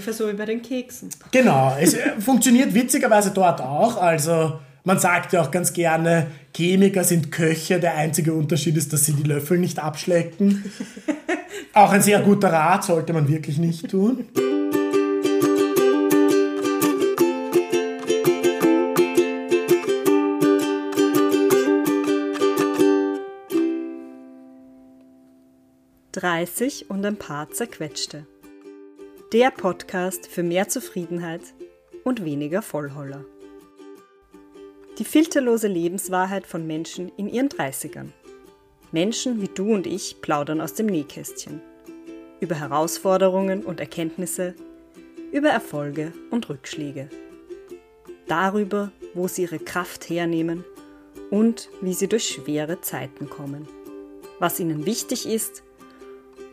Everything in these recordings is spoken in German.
ungefähr so wie bei den Keksen. Genau, es äh, funktioniert witzigerweise dort auch. Also man sagt ja auch ganz gerne, Chemiker sind Köche. Der einzige Unterschied ist, dass sie die Löffel nicht abschlecken. auch ein sehr guter Rat, sollte man wirklich nicht tun. Dreißig und ein paar zerquetschte. Der Podcast für mehr Zufriedenheit und weniger Vollholler. Die filterlose Lebenswahrheit von Menschen in ihren 30ern. Menschen wie du und ich plaudern aus dem Nähkästchen. Über Herausforderungen und Erkenntnisse, über Erfolge und Rückschläge. Darüber, wo sie ihre Kraft hernehmen und wie sie durch schwere Zeiten kommen. Was ihnen wichtig ist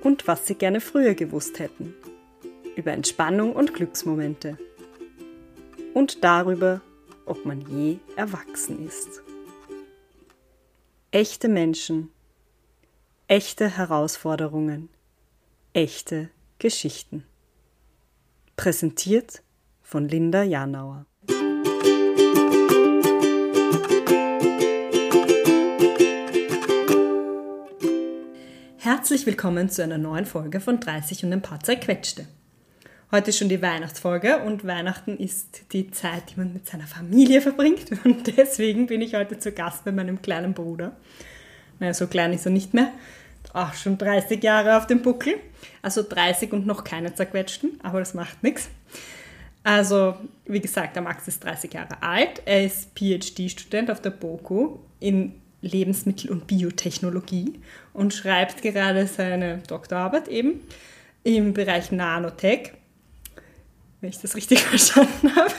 und was sie gerne früher gewusst hätten. Über Entspannung und Glücksmomente. Und darüber, ob man je erwachsen ist. Echte Menschen, echte Herausforderungen, echte Geschichten. Präsentiert von Linda Janauer. Herzlich willkommen zu einer neuen Folge von 30 und ein paar zerquetschte. Heute ist schon die Weihnachtsfolge und Weihnachten ist die Zeit, die man mit seiner Familie verbringt. Und deswegen bin ich heute zu Gast bei meinem kleinen Bruder. Naja, so klein ist er nicht mehr. Auch schon 30 Jahre auf dem Buckel. Also 30 und noch keine zerquetschten, aber das macht nichts. Also, wie gesagt, der Max ist 30 Jahre alt. Er ist PhD-Student auf der BOKU in Lebensmittel- und Biotechnologie und schreibt gerade seine Doktorarbeit eben im Bereich Nanotech wenn ich das richtig verstanden habe.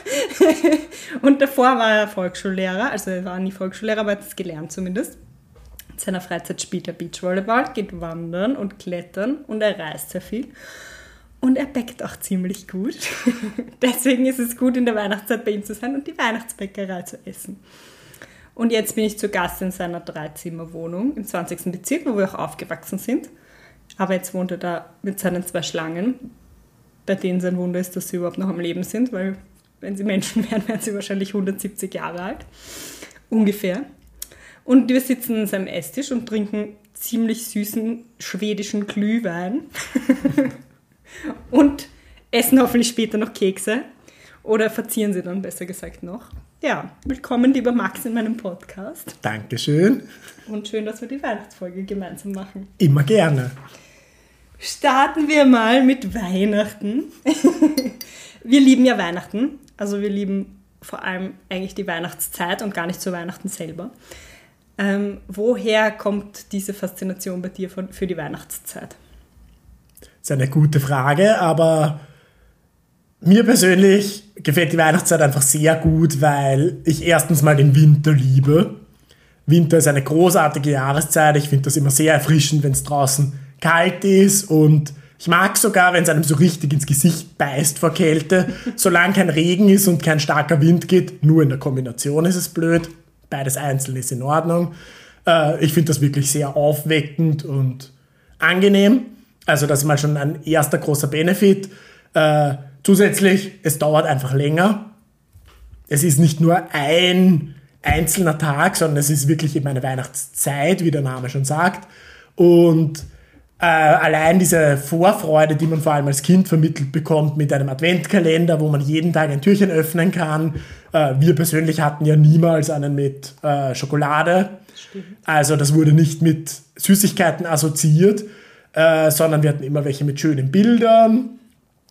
und davor war er Volksschullehrer, also er war nie Volksschullehrer, aber hat es gelernt zumindest. In seiner Freizeit spielt er Beachvolleyball, geht wandern und klettern und er reist sehr viel. Und er bäckt auch ziemlich gut. Deswegen ist es gut, in der Weihnachtszeit bei ihm zu sein und die Weihnachtsbäckerei zu essen. Und jetzt bin ich zu Gast in seiner Dreizimmerwohnung im 20. Bezirk, wo wir auch aufgewachsen sind. Aber jetzt wohnt er da mit seinen zwei Schlangen, bei denen sein Wunder ist, dass sie überhaupt noch am Leben sind, weil wenn sie Menschen wären, wären sie wahrscheinlich 170 Jahre alt. Ungefähr. Und wir sitzen an seinem Esstisch und trinken ziemlich süßen schwedischen Glühwein. und essen hoffentlich später noch Kekse. Oder verzieren sie dann besser gesagt noch. Ja, willkommen, lieber Max, in meinem Podcast. Dankeschön. Und schön, dass wir die Weihnachtsfolge gemeinsam machen. Immer gerne starten wir mal mit Weihnachten. wir lieben ja Weihnachten. Also wir lieben vor allem eigentlich die Weihnachtszeit und gar nicht zu Weihnachten selber. Ähm, woher kommt diese Faszination bei dir von, für die Weihnachtszeit? Das ist eine gute Frage, aber mir persönlich gefällt die Weihnachtszeit einfach sehr gut, weil ich erstens mal den Winter liebe. Winter ist eine großartige Jahreszeit. Ich finde das immer sehr erfrischend, wenn es draußen kalt ist und ich mag sogar, wenn es einem so richtig ins Gesicht beißt vor Kälte. Solange kein Regen ist und kein starker Wind geht, nur in der Kombination ist es blöd. Beides einzeln ist in Ordnung. Äh, ich finde das wirklich sehr aufweckend und angenehm. Also das ist mal schon ein erster großer Benefit. Äh, zusätzlich, es dauert einfach länger. Es ist nicht nur ein einzelner Tag, sondern es ist wirklich eben eine Weihnachtszeit, wie der Name schon sagt. Und äh, allein diese Vorfreude, die man vor allem als Kind vermittelt bekommt mit einem Adventkalender, wo man jeden Tag ein Türchen öffnen kann. Äh, wir persönlich hatten ja niemals einen mit äh, Schokolade. Stimmt. Also das wurde nicht mit Süßigkeiten assoziiert, äh, sondern wir hatten immer welche mit schönen Bildern.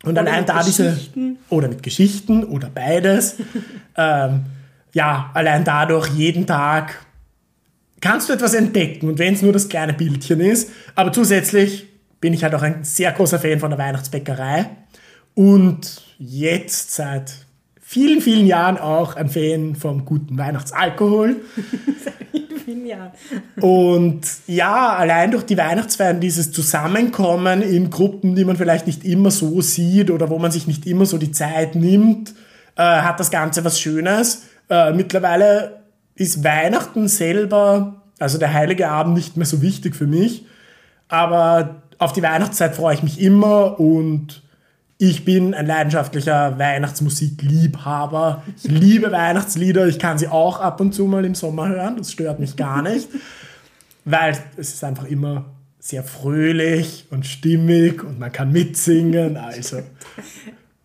Und oder allein da diese. Oder mit Geschichten oder beides. ähm, ja, allein dadurch jeden Tag kannst du etwas entdecken und wenn es nur das kleine Bildchen ist. Aber zusätzlich bin ich halt auch ein sehr großer Fan von der Weihnachtsbäckerei und jetzt seit vielen, vielen Jahren auch ein Fan vom guten Weihnachtsalkohol. Seit vielen, vielen Jahren. Und ja, allein durch die Weihnachtsfeiern, dieses Zusammenkommen in Gruppen, die man vielleicht nicht immer so sieht oder wo man sich nicht immer so die Zeit nimmt, äh, hat das Ganze was Schönes. Äh, mittlerweile ist Weihnachten selber, also der heilige Abend, nicht mehr so wichtig für mich. Aber auf die Weihnachtszeit freue ich mich immer und Ich bin ein leidenschaftlicher Weihnachtsmusikliebhaber. Ich liebe Weihnachtslieder. Ich kann sie auch ab und zu mal im Sommer hören. Das stört mich gar nicht. Weil es ist einfach immer sehr fröhlich und stimmig und man kann mitsingen. Also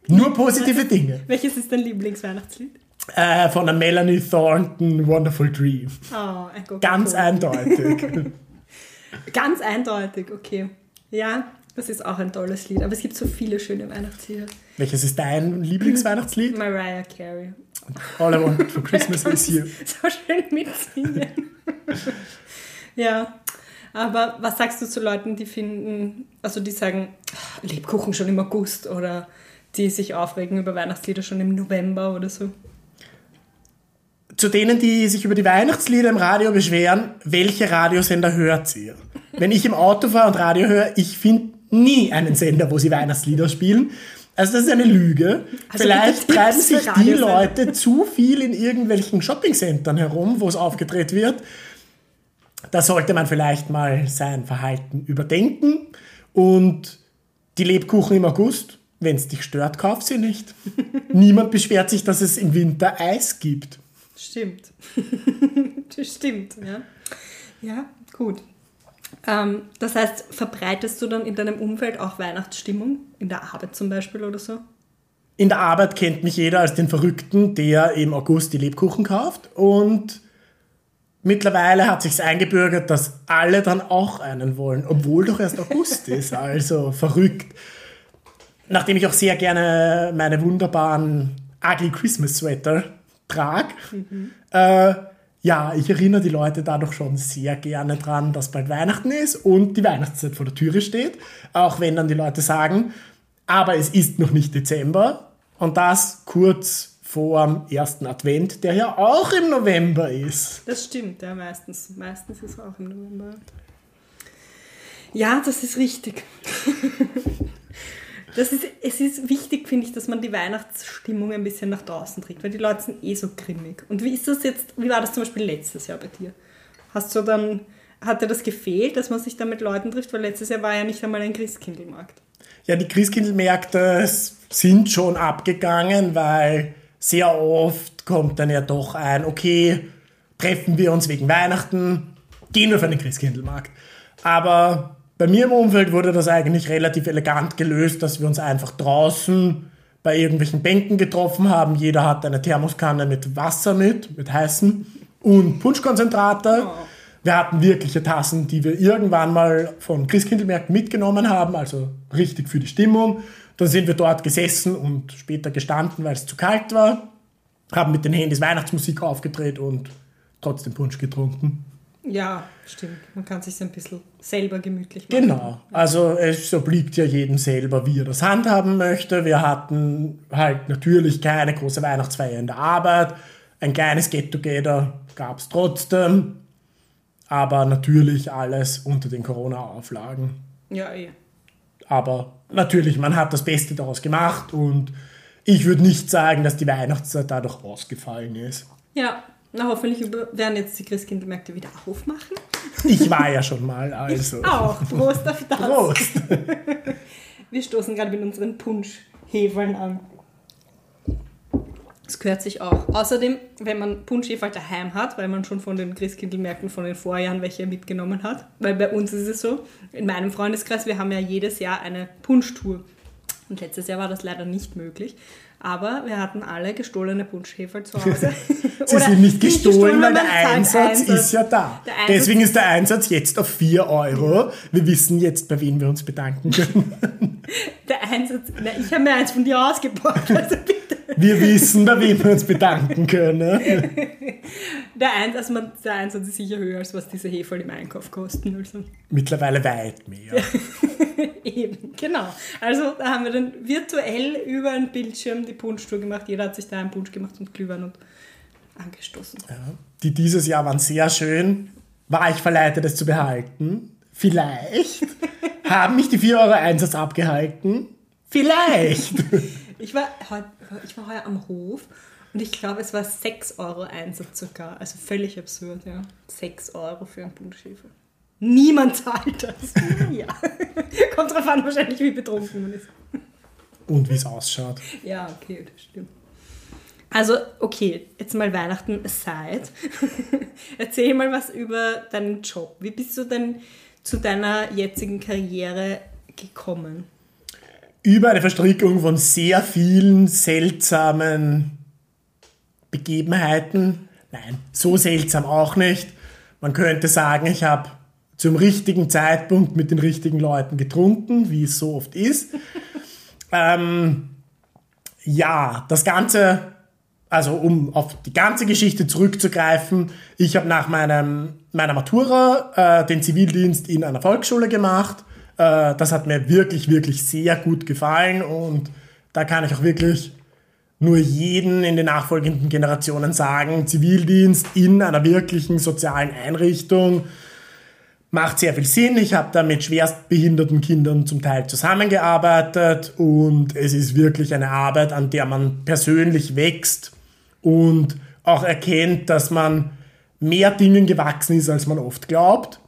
nur positive Dinge. Welches ist dein Lieblingsweihnachtslied? Äh, von der Melanie Thornton, Wonderful Dream. Oh, ein Coca-Cola. Ganz eindeutig. Ganz eindeutig, okay. Ja, das ist auch ein tolles Lied. Aber es gibt so viele schöne Weihnachtslieder. Welches ist dein Lieblingsweihnachtslied? Mariah Carey. All I Want for Christmas is You. So schön mitsingen. ja. Aber was sagst du zu Leuten, die finden, also die sagen, "Ah, Lebkuchen schon im August oder die sich aufregen über Weihnachtslieder schon im November oder so? Zu denen, die sich über die Weihnachtslieder im Radio beschweren, welche Radiosender hört ihr? Wenn ich im Auto fahre und Radio höre, ich finde nie einen Sender, wo sie Weihnachtslieder spielen. Also das ist eine Lüge. Also Vielleicht treiben sich die. Leute zu viel in irgendwelchen Shoppingcentern herum, wo es aufgedreht wird. Da sollte man vielleicht mal sein Verhalten überdenken. Und die Lebkuchen im August, wenn es dich stört, kauf sie nicht. Niemand beschwert sich, dass es im Winter Eis gibt. Stimmt. das stimmt, ja. Ja, gut. Ähm, das heißt, verbreitest du dann in deinem Umfeld auch Weihnachtsstimmung? In der Arbeit zum Beispiel oder so? In der Arbeit kennt mich jeder als den Verrückten, der im August die Lebkuchen kauft. Und mittlerweile hat sich's eingebürgert, dass alle dann auch einen wollen, obwohl doch erst August ist. Also verrückt. Nachdem ich auch sehr gerne meine wunderbaren Ugly Christmas Sweater trage, äh, ja, ich erinnere die Leute dadurch schon sehr gerne dran, dass bald Weihnachten ist und die Weihnachtszeit vor der Türe steht. Auch wenn dann die Leute sagen, aber es ist noch nicht Dezember und das kurz vor dem ersten Advent, der ja auch im November ist. Das stimmt, ja, meistens. Meistens ist es auch im November. Ja, das ist richtig. Das ist, es ist wichtig, finde ich, dass man die Weihnachtsstimmung ein bisschen nach draußen trägt, weil die Leute sind eh so grimmig. Und wie ist das jetzt, wie war das zum Beispiel letztes Jahr bei dir? Hast du dann, hat dir das gefehlt, dass man sich da mit Leuten trifft? Weil letztes Jahr war ja nicht einmal ein Christkindlmarkt. Ja, die Christkindlmärkte sind schon abgegangen, weil sehr oft kommt dann ja doch ein, okay, treffen wir uns wegen Weihnachten, gehen wir für den Christkindlmarkt. Aber bei mir im Umfeld wurde das eigentlich relativ elegant gelöst, dass wir uns einfach draußen bei irgendwelchen Bänken getroffen haben. Jeder hat eine Thermoskanne mit Wasser mit, mit heißen und Punschkonzentrate. Wir hatten wirkliche Tassen, die wir irgendwann mal von Christkindlmärkten mitgenommen haben, also richtig für die Stimmung. Dann sind wir dort gesessen und später gestanden, weil es zu kalt war, haben mit den Handys Weihnachtsmusik aufgedreht und trotzdem Punsch getrunken. Ja, stimmt. Man kann sich ein bisschen selber gemütlich machen. Genau. Also es obliegt ja jedem selber, wie er das handhaben möchte. Wir hatten halt natürlich keine große Weihnachtsfeier in der Arbeit. Ein kleines Get-Together gab es trotzdem. Aber natürlich alles unter den Corona-Auflagen. Ja, eh. Aber natürlich, man hat das Beste daraus gemacht und ich würde nicht sagen, dass die Weihnachtszeit dadurch ausgefallen ist. Ja, na hoffentlich werden jetzt die Christkindlmärkte wieder aufmachen. Ich war ja schon mal, also. Auch. Prost auf das. Prost! Wir stoßen gerade mit unseren Punschhefeln an. Das gehört sich auch. Außerdem, wenn man Punschheferl daheim hat, weil man schon von den Christkindlmärkten von den Vorjahren welche mitgenommen hat, weil bei uns ist es so, in meinem Freundeskreis, wir haben ja jedes Jahr eine Punschtour. Und letztes Jahr war das leider nicht möglich. Aber wir hatten alle gestohlene Punschheferl zu Hause. Sie sind nicht gestohlen, weil der zahlt Einsatz, ist ja da. Einsatz- Deswegen ist der Einsatz jetzt auf 4 Euro. Wir wissen jetzt, bei wem wir uns bedanken können. Der Einsatz, na, ich habe mir eins von dir ausgeborgt, also bitte. Wir wissen, bei wem wir uns bedanken können. Der Einsatz, also der Einsatz ist sicher höher, als was diese Heferl im Einkauf kosten. Also. Mittlerweile weit mehr. Eben, genau. Also da haben wir dann virtuell über einen Bildschirm die Punschtour gemacht. Jeder hat sich da einen Punsch gemacht und Glühwein und angestoßen. Ja. Die dieses Jahr waren sehr schön. War ich verleitet, es zu behalten? Vielleicht. Haben mich die 4 Euro Einsatz abgehalten? Vielleicht. Ich war, heu- ich war heuer am Hof und ich glaube, es war 6 Euro Einsatz sogar. Also völlig absurd, ja. 6 Euro für einen Punschhefe. Niemand zahlt das. ja. Kommt drauf an, wahrscheinlich, wie betrunken man ist. und wie es ausschaut. Ja, okay, das stimmt. Also, okay, jetzt mal Weihnachten aside. Erzähl mal was über deinen Job. Wie bist du denn zu deiner jetzigen Karriere gekommen? Über eine Verstrickung von sehr vielen seltsamen Begebenheiten. Nein, so seltsam auch nicht. Man könnte sagen, ich habe zum richtigen Zeitpunkt mit den richtigen Leuten getrunken, wie es so oft ist. ähm, ja, das Ganze, also um auf die ganze Geschichte zurückzugreifen, ich habe nach meinem, meiner Matura äh, den Zivildienst in einer Volksschule gemacht. Äh, das hat mir wirklich, wirklich sehr gut gefallen und da kann ich auch wirklich nur jeden in den nachfolgenden Generationen sagen, Zivildienst in einer wirklichen sozialen Einrichtung macht sehr viel Sinn. Ich habe da mit schwerstbehinderten Kindern zum Teil zusammengearbeitet und es ist wirklich eine Arbeit, an der man persönlich wächst und auch erkennt, dass man mehr Dingen gewachsen ist, als man oft glaubt.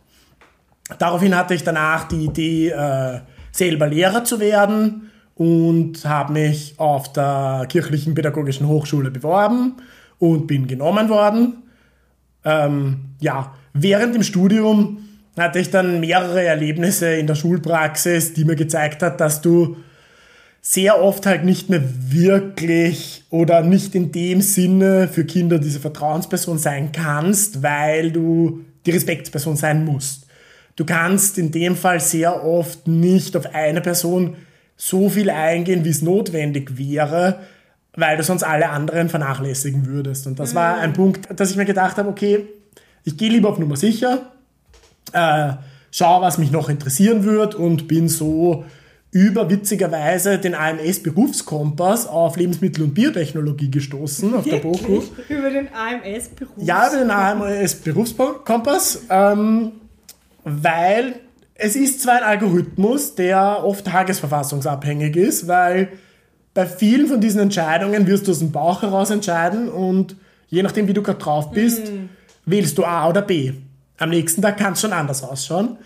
Daraufhin hatte ich danach die Idee, äh, selber Lehrer zu werden und habe mich auf der Kirchlichen Pädagogischen Hochschule beworben und bin genommen worden. Ähm, ja, während dem Studium hatte ich dann mehrere Erlebnisse in der Schulpraxis, die mir gezeigt hat, dass du sehr oft halt nicht mehr wirklich oder nicht in dem Sinne für Kinder diese Vertrauensperson sein kannst, weil du die Respektsperson sein musst. Du kannst in dem Fall sehr oft nicht auf eine Person so viel eingehen, wie es notwendig wäre, weil du sonst alle anderen vernachlässigen würdest. Und das mhm. war ein Punkt, dass ich mir gedacht habe, okay, ich gehe lieber auf Nummer sicher, äh, schau, was mich noch interessieren wird und bin so über witzigerweise den AMS Berufskompass auf Lebensmittel- und Biotechnologie gestoßen auf Wirklich? der BOKU. Über den AMS Berufskompass? Ja, über den AMS Berufskompass, ähm, weil es ist zwar ein Algorithmus, der oft tagesverfassungsabhängig ist, weil bei vielen von diesen Entscheidungen wirst du aus dem Bauch heraus entscheiden und je nachdem, wie du gerade drauf bist, mhm. wählst du A oder B. Am nächsten Tag kann es schon anders ausschauen.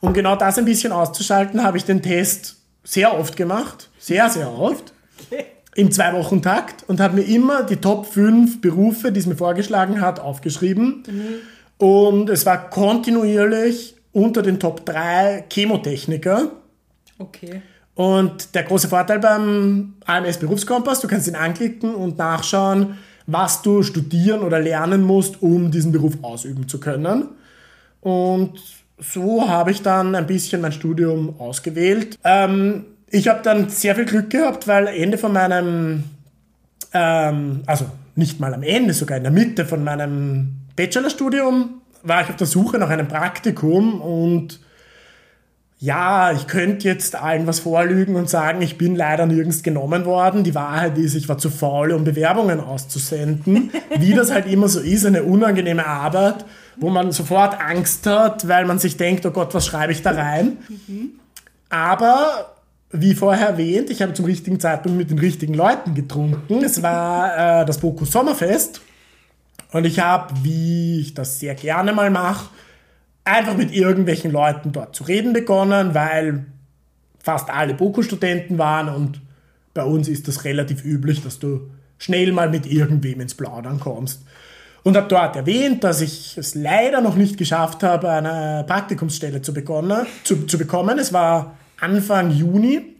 Um genau das ein bisschen auszuschalten, habe ich den Test sehr oft gemacht. Sehr, sehr oft. Im Zwei-Wochen-Takt und habe mir immer die Top 5 Berufe, die es mir vorgeschlagen hat, aufgeschrieben. Mhm. Und es war kontinuierlich unter den Top 3 Chemotechniker. Okay. Und der große Vorteil beim AMS Berufskompass, du kannst ihn anklicken und nachschauen, was du studieren oder lernen musst, um diesen Beruf ausüben zu können. Und so habe ich dann ein bisschen mein Studium ausgewählt. Ähm, ich habe dann sehr viel Glück gehabt, weil Ende von meinem, ähm, also nicht mal am Ende, sogar in der Mitte von meinem Bachelorstudium, war ich auf der Suche nach einem Praktikum und ja, ich könnte jetzt allen was vorlügen und sagen, ich bin leider nirgends genommen worden. Die Wahrheit ist, ich war zu faul, um Bewerbungen auszusenden. Wie das halt immer so ist, eine unangenehme Arbeit, wo man sofort Angst hat, weil man sich denkt, oh Gott, was schreibe ich da rein? Aber wie vorher erwähnt, ich habe zum richtigen Zeitpunkt mit den richtigen Leuten getrunken. Es war äh, das Boku Sommerfest und ich habe, wie ich das sehr gerne mal mache, einfach mit irgendwelchen Leuten dort zu reden begonnen, weil fast alle Boku-Studenten waren und bei uns ist das relativ üblich, dass du schnell mal mit irgendwem ins Plaudern kommst. Und habe dort erwähnt, dass ich es leider noch nicht geschafft habe, eine Praktikumsstelle zu, begonnen, zu, zu bekommen. Es war Anfang Juni.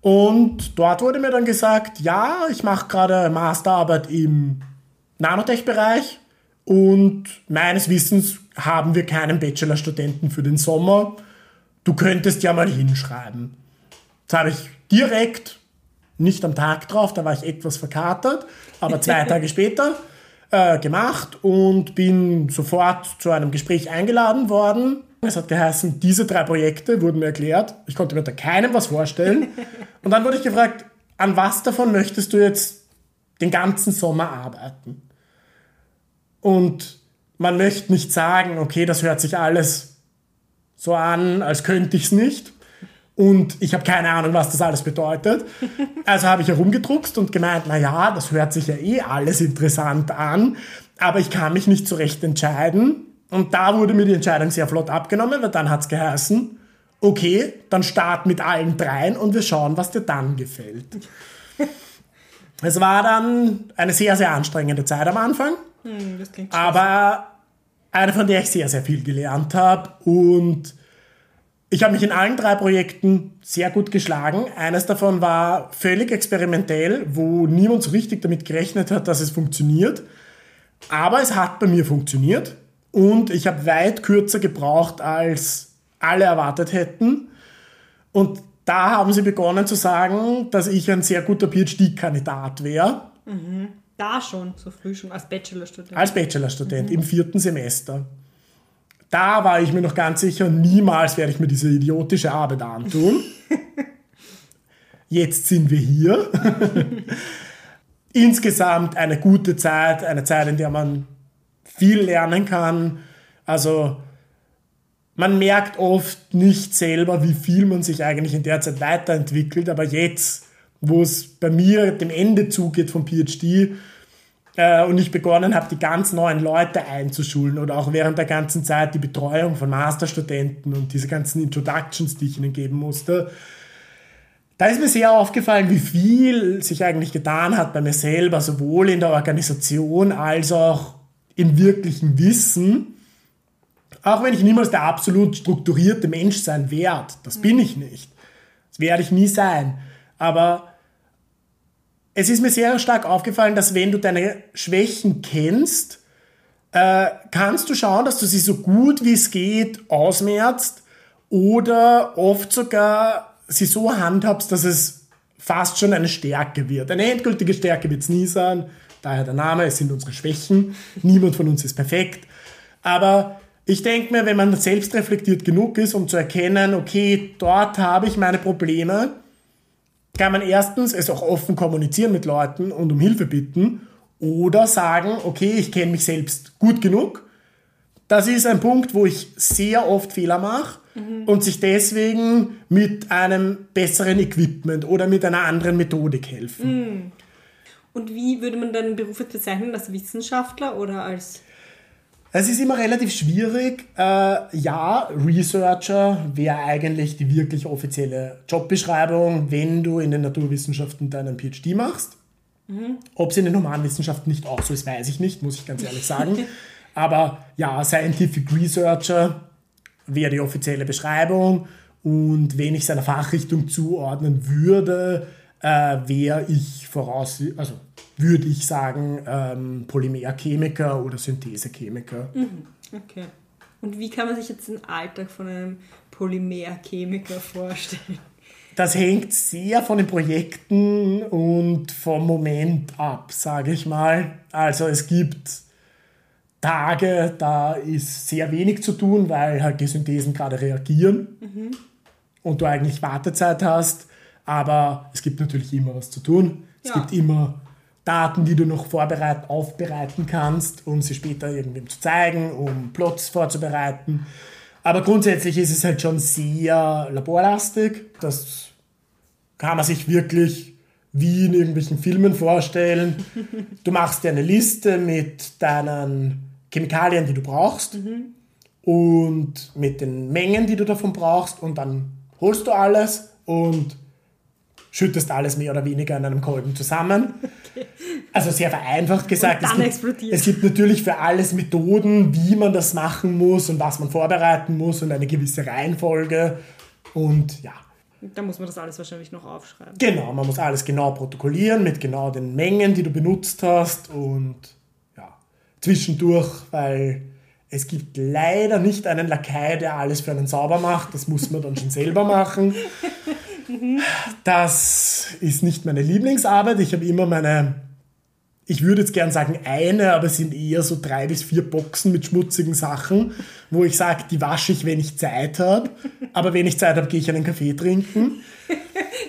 Und dort wurde mir dann gesagt, ja, ich mache gerade Masterarbeit im Nanotech-Bereich und meines Wissens haben wir keinen Bachelorstudenten für den Sommer. Du könntest ja mal hinschreiben. Das habe ich direkt, nicht am Tag drauf, da war ich etwas verkatert, aber zwei Tage später äh, gemacht und bin sofort zu einem Gespräch eingeladen worden. Es hat geheißen, diese drei Projekte wurden mir erklärt. Ich konnte mir da keinem was vorstellen. Und dann wurde ich gefragt, an was davon möchtest du jetzt den ganzen Sommer arbeiten? Und man möchte nicht sagen, okay, das hört sich alles so an, als könnte ich es nicht. Und ich habe keine Ahnung, was das alles bedeutet. Also habe ich herumgedruckst und gemeint, na ja, das hört sich ja eh alles interessant an, aber ich kann mich nicht so recht entscheiden. Und da wurde mir die Entscheidung sehr flott abgenommen, weil dann hat es geheißen, okay, dann start mit allen dreien und wir schauen, was dir dann gefällt. es war dann eine sehr, sehr anstrengende Zeit am Anfang, Hm, aber eine, von der ich sehr, sehr viel gelernt habe und ich habe mich in allen drei Projekten sehr gut geschlagen. Eines davon war völlig experimentell, wo niemand so richtig damit gerechnet hat, dass es funktioniert. Aber es hat bei mir funktioniert und ich habe weit kürzer gebraucht, als alle erwartet hätten. Und da haben sie begonnen zu sagen, dass ich ein sehr guter PhD-Kandidat wäre, Da schon, so früh schon, als Bachelorstudent. als Bachelorstudent im vierten Semester. Da war ich mir noch ganz sicher, niemals werde ich mir diese idiotische Arbeit antun. Jetzt sind wir hier. Insgesamt eine gute Zeit, eine Zeit, in der man viel lernen kann. Also man merkt oft nicht selber, wie viel man sich eigentlich in der Zeit weiterentwickelt, aber jetzt, wo es bei mir dem Ende zugeht vom PhD äh, und ich begonnen habe, die ganz neuen Leute einzuschulen oder auch während der ganzen Zeit die Betreuung von Masterstudenten und diese ganzen Introductions, die ich ihnen geben musste, da ist mir sehr aufgefallen, wie viel sich eigentlich getan hat bei mir selber, sowohl in der Organisation als auch im wirklichen Wissen. Auch wenn ich niemals der absolut strukturierte Mensch sein werde. Das bin ich nicht. Das werde ich nie sein. Aber es ist mir sehr stark aufgefallen, dass wenn du deine Schwächen kennst, äh, kannst du schauen, dass du sie so gut wie es geht ausmerzt oder oft sogar sie so handhabst, dass es fast schon eine Stärke wird. Eine endgültige Stärke wird es nie sein, daher der Name, es sind unsere Schwächen. Niemand von uns ist perfekt. Aber ich denke mir, wenn man selbst reflektiert genug ist, um zu erkennen, okay, dort habe ich meine Probleme, kann man erstens es auch offen kommunizieren mit Leuten und um Hilfe bitten oder sagen, okay, ich kenne mich selbst gut genug. Das ist ein Punkt, wo ich sehr oft Fehler mache und sich deswegen mit einem besseren Equipment oder mit einer anderen Methodik helfen. Und wie würde man deinen Beruf jetzt bezeichnen? Als Wissenschaftler oder als. Es ist immer relativ schwierig. Äh, ja, Researcher wäre eigentlich die wirklich offizielle Jobbeschreibung, wenn du in den Naturwissenschaften deinen PhD machst. Ob es in den Humanwissenschaften nicht auch so ist, weiß ich nicht, muss ich ganz ehrlich sagen. Aber ja, Scientific Researcher wäre die offizielle Beschreibung. Und wenn ich seiner Fachrichtung zuordnen würde, äh, wäre ich voraus, also würde ich sagen, ähm, Polymerchemiker oder Synthesechemiker. Okay. Und wie kann man sich jetzt den Alltag von einem Polymerchemiker vorstellen? Das hängt sehr von den Projekten und vom Moment ab, sage ich mal. Also es gibt Tage, da ist sehr wenig zu tun, weil halt die Synthesen gerade reagieren und du eigentlich Wartezeit hast. Aber es gibt natürlich immer was zu tun. Es Ja. gibt immer Daten, die du noch vorbereiten, aufbereiten kannst, um sie später irgendwem zu zeigen, um Plots vorzubereiten. Aber grundsätzlich ist es halt schon sehr laborlastig. Das kann man sich wirklich wie in irgendwelchen Filmen vorstellen. Du machst dir eine Liste mit deinen Chemikalien, die du brauchst und mit den Mengen, die du davon brauchst und dann holst du alles und schüttest alles mehr oder weniger in einem Kolben zusammen. Also sehr vereinfacht gesagt. Es, gibt, es gibt natürlich für alles Methoden, wie man das machen muss und was man vorbereiten muss und eine gewisse Reihenfolge. Und ja, Da muss man das alles wahrscheinlich noch aufschreiben. genau, man muss alles genau protokollieren mit genau den Mengen, die du benutzt hast und ja, zwischendurch, weil es gibt leider nicht einen Lakai, der alles für einen sauber macht. Das muss man dann schon selber machen. Das ist nicht meine Lieblingsarbeit. Ich habe immer meine, ich würde jetzt gern sagen eine, aber es sind eher so drei bis vier Boxen mit schmutzigen Sachen, wo ich sage, die wasche ich, wenn ich Zeit habe. Aber wenn ich Zeit habe, gehe ich einen Kaffee trinken.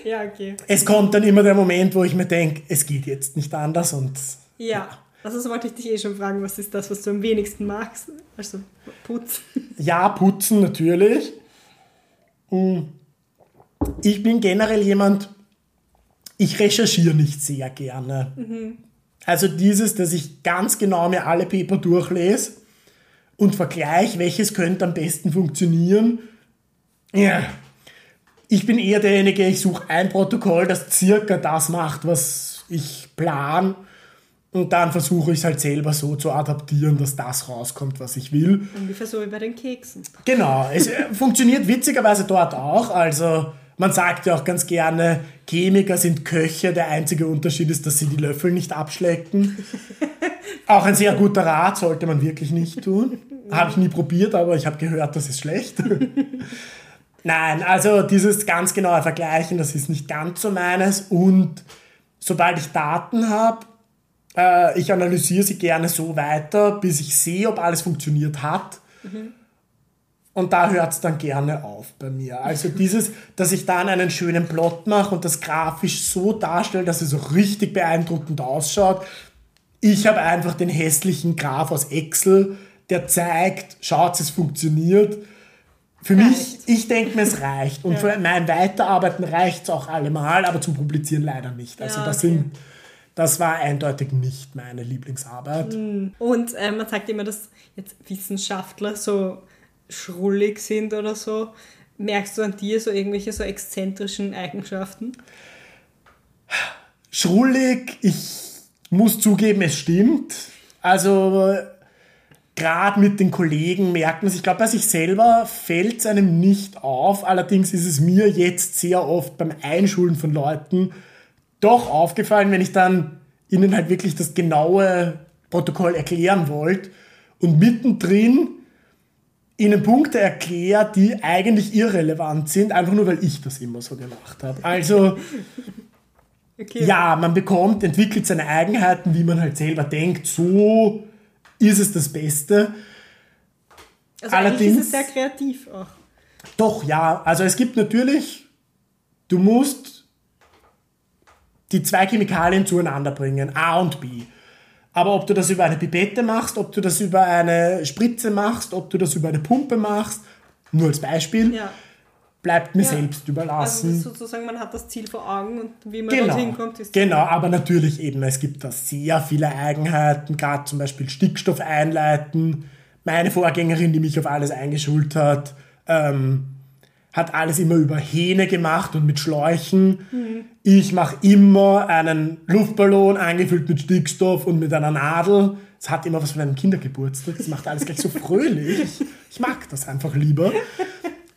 Ja, okay. Es kommt dann immer der Moment, wo ich mir denke, es geht jetzt nicht anders und Ja. Also wollte ich dich eh schon fragen, was ist das, was du am wenigsten magst? Also Putz. Ja, putzen natürlich. Mm. Ich bin generell jemand, ich recherchiere nicht sehr gerne. Also dieses, dass ich ganz genau mir alle Paper durchlese und vergleiche, welches könnte am besten funktionieren. Ja, ich bin eher derjenige, ich suche ein Protokoll, das circa das macht, was ich plan. Und dann versuche ich es halt selber so zu adaptieren, dass das rauskommt, was ich will. Ungefähr so wie bei den Keksen. Genau, es äh, funktioniert witzigerweise dort auch. Also man sagt ja auch ganz gerne, Chemiker sind Köche. Der einzige Unterschied ist, dass sie die Löffel nicht abschlecken. auch ein sehr guter Rat, sollte man wirklich nicht tun. Habe ich nie probiert, aber ich habe gehört, das ist schlecht. Nein, also dieses ganz genaue Vergleichen, das ist nicht ganz so meines. Und sobald ich Daten habe, äh, ich analysiere sie gerne so weiter, bis ich sehe, ob alles funktioniert hat. Mhm. Und da hört es dann gerne auf bei mir. Also dieses, dass ich dann einen schönen Plot mache und das grafisch so darstelle, dass es auch richtig beeindruckend ausschaut. Ich habe einfach den hässlichen Graph aus Excel, der zeigt, schaut, es funktioniert. Für reicht. mich, ich denke mir, es reicht. Und ja. für mein Weiterarbeiten reicht es auch allemal, aber zum Publizieren leider nicht. Also ja, das, sind, das war eindeutig nicht meine Lieblingsarbeit. Hm. Und äh, man sagt immer, dass jetzt Wissenschaftler so schrullig sind oder so. Merkst du an dir so irgendwelche so exzentrischen Eigenschaften? Schrullig, ich muss zugeben, es stimmt. Also gerade mit den Kollegen merkt man es. Ich glaube, bei sich selber fällt es einem nicht auf. Allerdings ist es mir jetzt sehr oft beim Einschulen von Leuten doch aufgefallen, wenn ich dann ihnen halt wirklich das genaue Protokoll erklären wollte und mittendrin ihnen Punkte erklärt, die eigentlich irrelevant sind, einfach nur weil ich das immer so gemacht habe. Also okay. ja, man bekommt, entwickelt seine Eigenheiten, wie man halt selber denkt, so ist es das Beste. Also Allerdings, ist es sehr kreativ auch. Doch, ja. Also es gibt natürlich, du musst die zwei Chemikalien zueinander bringen, A und B. Aber ob du das über eine Pipette machst, ob du das über eine Spritze machst, ob du das über eine Pumpe machst, nur als Beispiel, ja. bleibt mir ja. selbst überlassen. Also sozusagen, man hat das Ziel vor Augen und wie man genau. dorthin kommt, ist Genau, aber natürlich eben, es gibt da sehr viele Eigenheiten, gerade zum Beispiel Stickstoff einleiten. Meine Vorgängerin, die mich auf alles eingeschult hat, ähm, hat alles immer über Hähne gemacht und mit Schläuchen. Mhm. Ich mache immer einen Luftballon angefüllt mit Stickstoff und mit einer Nadel. Es hat immer was von einem Kindergeburtstag. Das macht alles gleich so fröhlich. Ich mag das einfach lieber.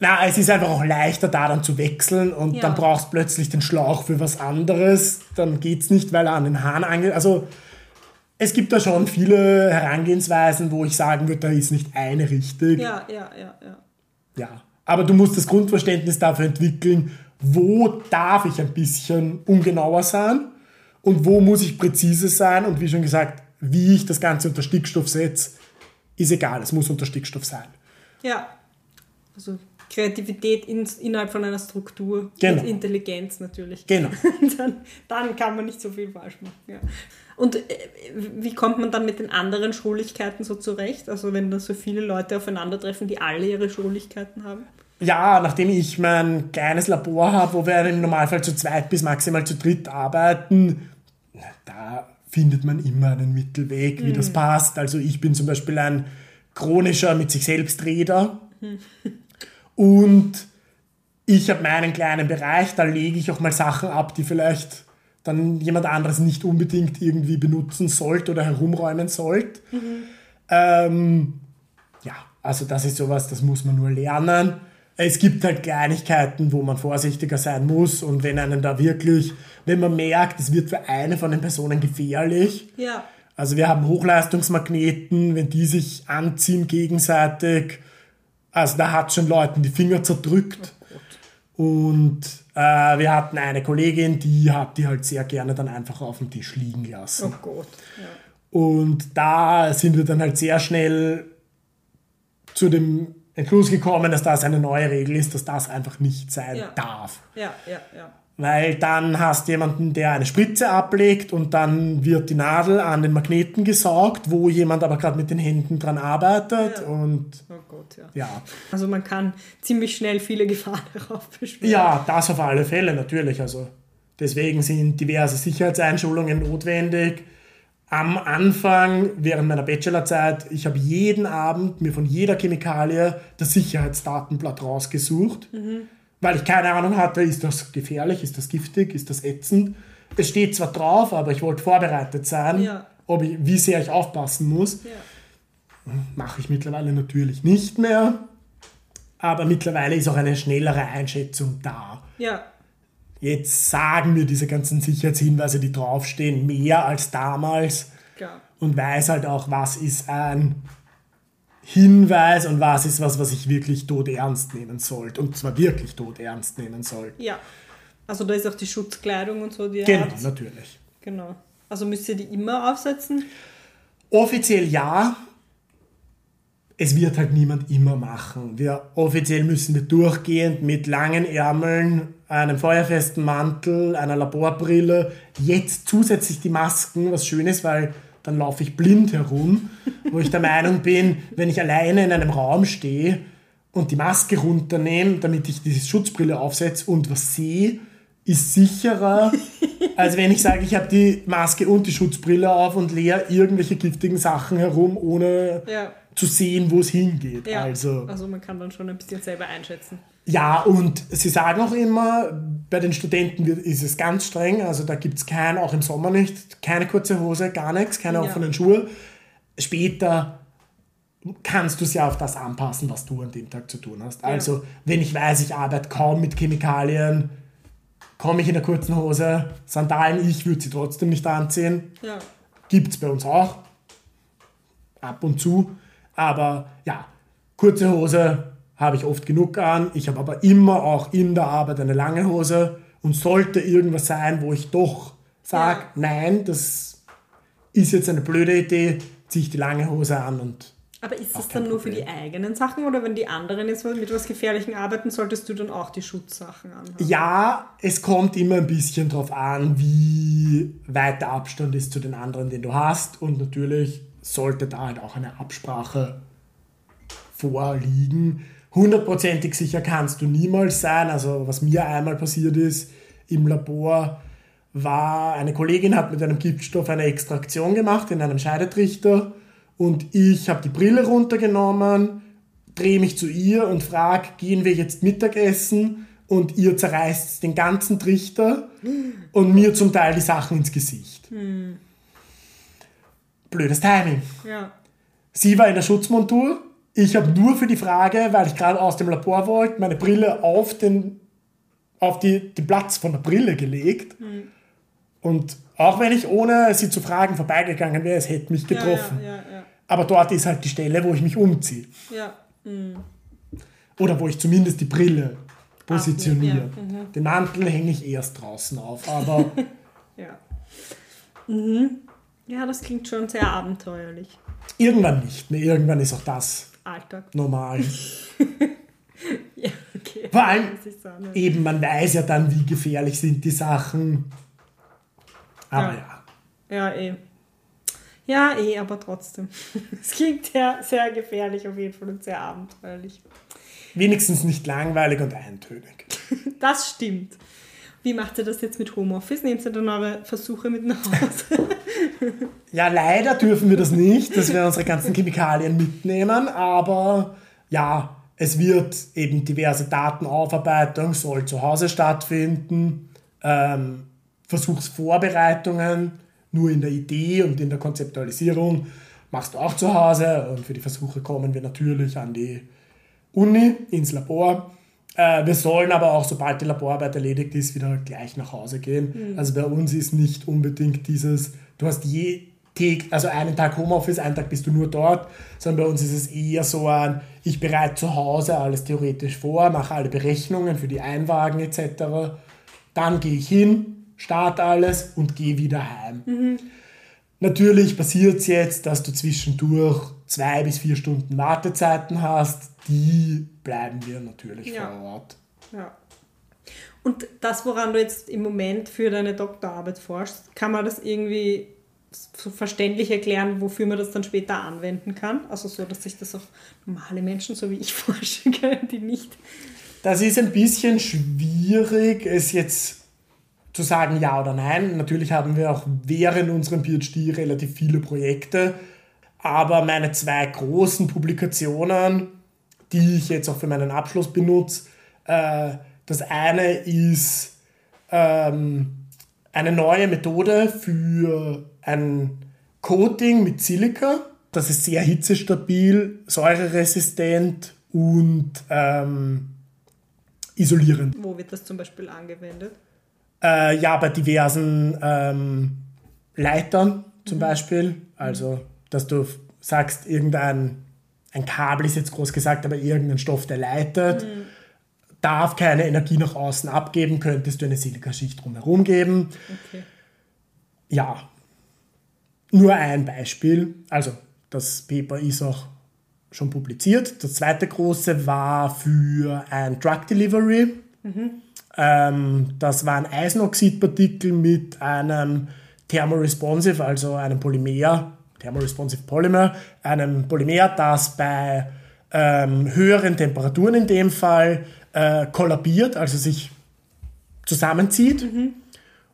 Na, es ist einfach auch leichter, da dann zu wechseln und ja. dann brauchst du plötzlich den Schlauch für was anderes. Dann geht es nicht, weil er an den Hahn angeht. Also es gibt da schon viele Herangehensweisen, wo ich sagen würde, da ist nicht eine richtig. Ja, ja, ja, ja. Ja. Aber du musst das Grundverständnis dafür entwickeln, wo darf ich ein bisschen ungenauer sein und wo muss ich präzise sein. Und wie schon gesagt, wie ich das Ganze unter Stickstoff setze, ist egal, es muss unter Stickstoff sein. Ja, also Kreativität in, innerhalb von einer Struktur genau. und Intelligenz natürlich. Genau. dann, dann kann man nicht so viel falsch machen. Ja. Und äh, wie kommt man dann mit den anderen Schuldigkeiten so zurecht? Also wenn da so viele Leute aufeinandertreffen, die alle ihre Schuldigkeiten haben? Ja, nachdem ich mein kleines Labor habe, wo wir im Normalfall zu zweit bis maximal zu dritt arbeiten, da findet man immer einen Mittelweg, wie mhm. das passt. Also ich bin zum Beispiel ein chronischer mit sich selbst Reder. Und ich habe meinen kleinen Bereich, da lege ich auch mal Sachen ab, die vielleicht dann jemand anderes nicht unbedingt irgendwie benutzen sollte oder herumräumen sollte. Mhm. Ähm, ja, also das ist sowas, das muss man nur lernen. Es gibt halt Kleinigkeiten, wo man vorsichtiger sein muss und wenn einen da wirklich, wenn man merkt, es wird für eine von den Personen gefährlich. Ja. Also wir haben Hochleistungsmagneten, wenn die sich anziehen gegenseitig, also da hat schon Leuten die Finger zerdrückt. Oh und äh, wir hatten eine Kollegin, die hat die halt sehr gerne dann einfach auf dem Tisch liegen lassen. Oh Gott. Ja. Und da sind wir dann halt sehr schnell zu dem Entschluss gekommen, dass das eine neue Regel ist, dass das einfach nicht sein ja. darf. Ja, ja, ja. Weil dann hast du jemanden, der eine Spritze ablegt und dann wird die Nadel an den Magneten gesaugt, wo jemand aber gerade mit den Händen dran arbeitet. Ja. Und oh Gott, ja. ja. Also man kann ziemlich schnell viele Gefahren darauf beschwören. Ja, das auf alle Fälle natürlich. Also deswegen sind diverse Sicherheitseinschulungen notwendig. Am Anfang, während meiner Bachelorzeit, ich habe jeden Abend mir von jeder Chemikalie das Sicherheitsdatenblatt rausgesucht. Mhm weil ich keine Ahnung hatte, ist das gefährlich, ist das giftig, ist das ätzend. Es steht zwar drauf, aber ich wollte vorbereitet sein, Ja. ob ich, wie sehr ich aufpassen muss. Ja. Mache ich mittlerweile natürlich nicht mehr. Aber mittlerweile ist auch eine schnellere Einschätzung da. Ja. Jetzt sagen mir diese ganzen Sicherheitshinweise, die draufstehen, mehr als damals und weiß halt auch, was ist ein Hinweis und was ist was, was ich wirklich tot ernst nehmen sollte. Und zwar wirklich tot ernst nehmen sollte. Ja. Also da ist auch die Schutzkleidung und so, die ihr Genau, habt. natürlich. Genau. Also müsst ihr die immer aufsetzen? Offiziell ja. Es wird halt niemand immer machen. Wir offiziell müssen wir durchgehend mit langen Ärmeln, einem feuerfesten Mantel, einer Laborbrille, jetzt zusätzlich die Masken, was schön ist, weil dann laufe ich blind herum, wo ich der Meinung bin, wenn ich alleine in einem Raum stehe und die Maske runternehme, damit ich diese Schutzbrille aufsetze und was sehe, ist sicherer, als wenn ich sage, ich habe die Maske und die Schutzbrille auf und leere irgendwelche giftigen Sachen herum, ohne Ja. zu sehen, wo es hingeht. Ja. Also, also man kann dann schon ein bisschen selber einschätzen. Ja, und sie sagen auch immer, bei den Studenten ist es ganz streng, also da gibt es kein, auch im Sommer nicht, keine kurze Hose, gar nichts, keine Ja. offenen Schuhe. Später kannst du es ja auf das anpassen, was du an dem Tag zu tun hast. Also, wenn ich weiß, ich arbeite kaum mit Chemikalien, komme ich in der kurzen Hose, Sandalen, ich würde sie trotzdem nicht anziehen. Ja. Gibt es bei uns auch. Ab und zu. Aber ja, kurze Hose habe ich oft genug an. Ich habe aber immer auch in der Arbeit eine lange Hose. Und sollte irgendwas sein, wo ich doch sage, Ja. nein, das ist jetzt eine blöde Idee, ziehe ich die lange Hose an und Aber ist das dann nur für die eigenen Sachen oder wenn die anderen jetzt mit was Gefährlichem arbeiten, solltest du dann auch die Schutzsachen anhaben? Ja, es kommt immer ein bisschen drauf an, wie weit der Abstand ist zu den anderen, den du hast. Und natürlich sollte da halt auch eine Absprache vorliegen. Hundertprozentig sicher kannst du niemals sein. Also was mir einmal passiert ist im Labor, war eine Kollegin hat mit einem Giftstoff eine Extraktion gemacht in einem Scheidetrichter und ich habe die Brille runtergenommen, drehe mich zu ihr und frage, gehen wir jetzt Mittagessen? Und ihr zerreißt den ganzen Trichter und mir zum Teil die Sachen ins Gesicht. Blödes Timing. Ja. Sie war in der Schutzmontur. Ich habe nur für die Frage, weil ich gerade aus dem Labor wollte, meine Brille auf den, auf die, den Platz von der Brille gelegt. Und auch wenn ich ohne sie zu fragen vorbeigegangen wäre, es hätte mich getroffen. Ja, ja, ja. Aber dort ist halt die Stelle, wo ich mich umziehe. ja. ja. Oder wo ich zumindest die Brille positioniere. ja, mhm. Den Mantel hänge ich erst draußen auf. Aber Ja. Mhm. Ja, das klingt schon sehr abenteuerlich. irgendwann nicht mehr. Irgendwann ist auch das Alltag. normal. Ja, okay. Vor allem eben, man weiß ja dann, wie gefährlich sind die Sachen. Aber Ja. ja. Ja, eh. Ja, eh, aber trotzdem. Es klingt sehr, sehr gefährlich auf jeden Fall und sehr abenteuerlich. wenigstens nicht langweilig und eintönig. Das stimmt. Wie macht ihr das jetzt mit Homeoffice? Nehmt ihr dann eure Versuche mit nach Hause? Ja, leider dürfen wir das nicht, dass wir unsere ganzen Chemikalien mitnehmen, aber ja, es wird eben diverse Datenaufarbeitung, soll zu Hause stattfinden, ähm, Versuchsvorbereitungen, nur in der Idee und in der Konzeptualisierung machst du auch zu Hause und für die Versuche kommen wir natürlich an die Uni, ins Labor. Äh, wir sollen aber auch, sobald die Laborarbeit erledigt ist, wieder gleich nach Hause gehen. Also bei uns ist nicht unbedingt dieses, du hast je Tag, also einen Tag Homeoffice, einen Tag bist du nur dort, sondern bei uns ist es eher so ein, ich bereite zu Hause alles theoretisch vor, mache alle Berechnungen für die Einwagen etc. Dann gehe ich hin, starte alles und gehe wieder heim. Natürlich passiert es jetzt, dass du zwischendurch zwei bis vier Stunden Wartezeiten hast. Die bleiben wir natürlich Ja. vor Ort. Ja. Und das, woran du jetzt im Moment für deine Doktorarbeit forschst, kann man das irgendwie so verständlich erklären, wofür man das dann später anwenden kann? Also so, dass sich das auch normale Menschen, so wie ich, forschen können, die nicht. Das ist ein bisschen schwierig, es jetzt zu sagen ja oder nein. Natürlich haben wir auch während unserem PhD relativ viele Projekte, aber meine zwei großen Publikationen, die ich jetzt auch für meinen Abschluss benutze, äh, Das eine ist ähm, eine neue Methode für ein Coating mit Silika. Das ist sehr hitzestabil, säureresistent und ähm, isolierend. Wo wird das zum Beispiel angewendet? Äh, ja, bei diversen ähm, Leitern zum Beispiel. Also, dass du sagst, irgendein ein Kabel ist jetzt groß gesagt, aber irgendein Stoff, der leitet, darf keine Energie nach außen abgeben, könntest du eine Silikaschicht drumherum geben. Okay. Ja, nur ein Beispiel. Also, das Paper ist auch schon publiziert. Das zweite große war für ein Drug Delivery. Ähm, das war ein Eisenoxidpartikel mit einem Thermoresponsive, also einem Polymer, Thermoresponsive Polymer, einem Polymer, das bei ähm, höheren Temperaturen in dem Fall äh, kollabiert, also sich zusammenzieht.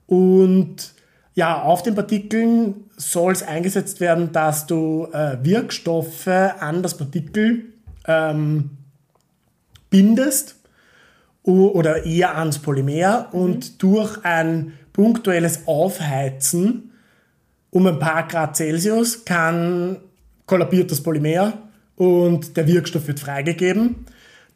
Und ja, auf den Partikeln soll es eingesetzt werden, dass du äh, Wirkstoffe an das Partikel ähm, bindest oder eher ans Polymer und durch ein punktuelles Aufheizen um ein paar Grad Celsius kann kollabiert das Polymer und der Wirkstoff wird freigegeben.